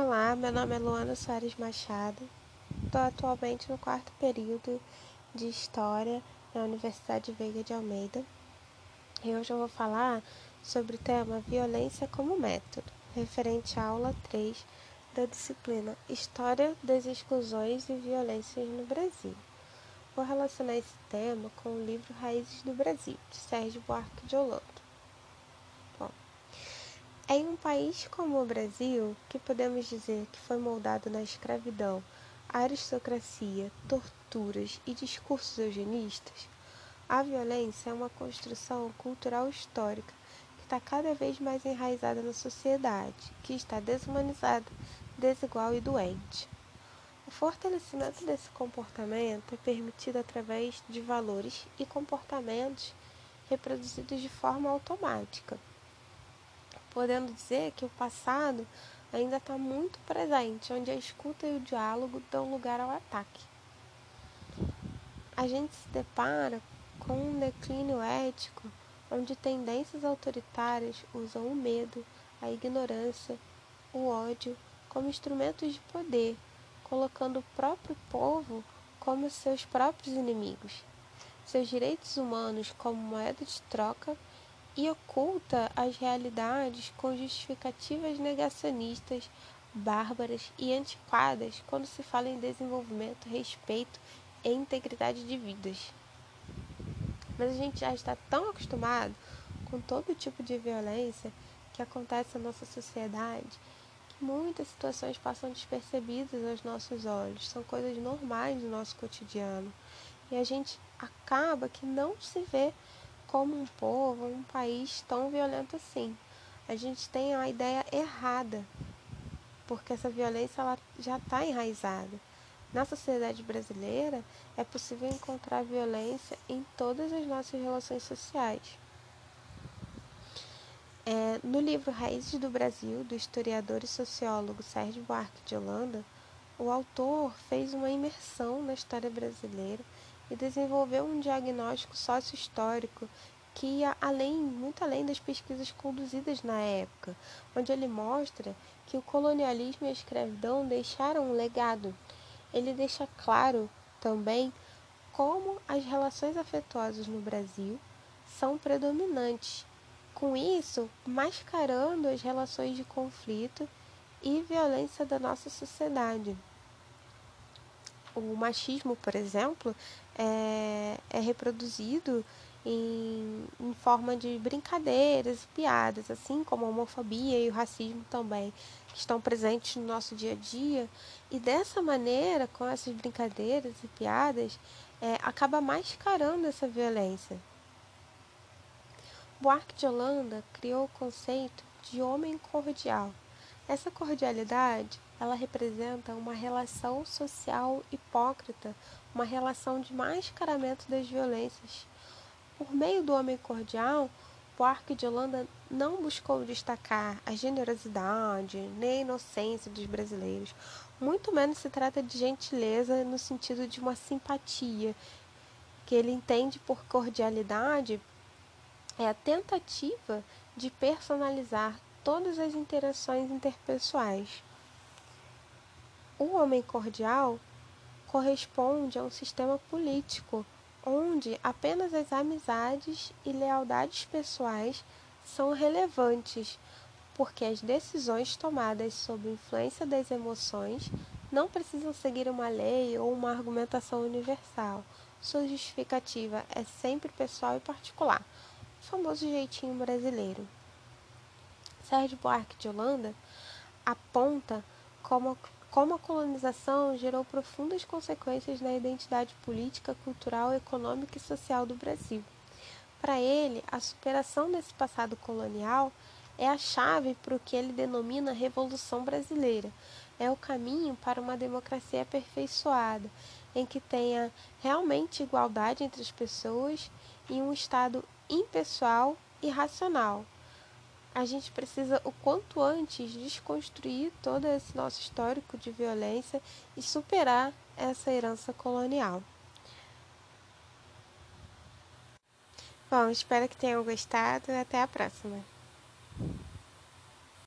Olá, meu nome é Luana Soares Machado. Estou atualmente no quarto período de História na Universidade Veiga de Almeida. E hoje eu vou falar sobre o tema Violência como Método, referente à aula 3 da disciplina História das Exclusões e Violências no Brasil. Vou relacionar esse tema com o livro Raízes do Brasil, de Sérgio Buarque de Holanda. Em um país como o Brasil, que podemos dizer que foi moldado na escravidão, aristocracia, torturas e discursos eugenistas, a violência é uma construção cultural histórica que está cada vez mais enraizada na sociedade, que está desumanizada, desigual e doente. O fortalecimento desse comportamento é permitido através de valores e comportamentos reproduzidos de forma automática podendo dizer que o passado ainda está muito presente, onde a escuta e o diálogo dão lugar ao ataque. A gente se depara com um declínio ético onde tendências autoritárias usam o medo, a ignorância, o ódio como instrumentos de poder, colocando o próprio povo como seus próprios inimigos, seus direitos humanos como moeda de troca e oculta as realidades com justificativas negacionistas, bárbaras e antiquadas quando se fala em desenvolvimento, respeito e integridade de vidas. Mas a gente já está tão acostumado com todo tipo de violência que acontece na nossa sociedade que muitas situações passam despercebidas aos nossos olhos, são coisas normais do nosso cotidiano. E a gente acaba que não se vê como um povo, um país tão violento assim. A gente tem a ideia errada, porque essa violência ela já está enraizada. Na sociedade brasileira, é possível encontrar violência em todas as nossas relações sociais. É, no livro Raízes do Brasil, do historiador e sociólogo Sérgio Buarque de Holanda, o autor fez uma imersão na história brasileira e desenvolveu um diagnóstico sócio-histórico que ia além, muito além das pesquisas conduzidas na época, onde ele mostra que o colonialismo e a escravidão deixaram um legado. Ele deixa claro também como as relações afetuosas no Brasil são predominantes, com isso mascarando as relações de conflito e violência da nossa sociedade o machismo, por exemplo, é, é reproduzido em, em, forma de brincadeiras e piadas, assim como a homofobia e o racismo também, que estão presentes no nosso dia a dia. E dessa maneira, com essas brincadeiras e piadas, é, acaba mascarando essa violência. Buarque de Holanda criou o conceito de homem cordial. Essa cordialidade ela representa uma relação social hipócrita, uma relação de mascaramento das violências. Por meio do homem cordial, Buarque de Holanda não buscou destacar a generosidade nem a inocência dos brasileiros. Muito menos se trata de gentileza no sentido de uma simpatia, que ele entende por cordialidade é a tentativa de personalizar todas as interações interpessoais. O homem cordial corresponde a um sistema político onde apenas as amizades e lealdades pessoais são relevantes, porque as decisões tomadas sob influência das emoções não precisam seguir uma lei ou uma argumentação universal. Sua justificativa é sempre pessoal e particular, o famoso jeitinho brasileiro. Sérgio Buarque de Holanda aponta como como a colonização gerou profundas consequências na identidade política, cultural, econômica e social do Brasil. Para ele, a superação desse passado colonial é a chave para o que ele denomina Revolução Brasileira. É o caminho para uma democracia aperfeiçoada, em que tenha realmente igualdade entre as pessoas e um Estado impessoal e racional, a gente precisa o quanto antes desconstruir todo esse nosso histórico de violência e superar essa herança colonial. Bom, espero que tenham gostado e até a próxima.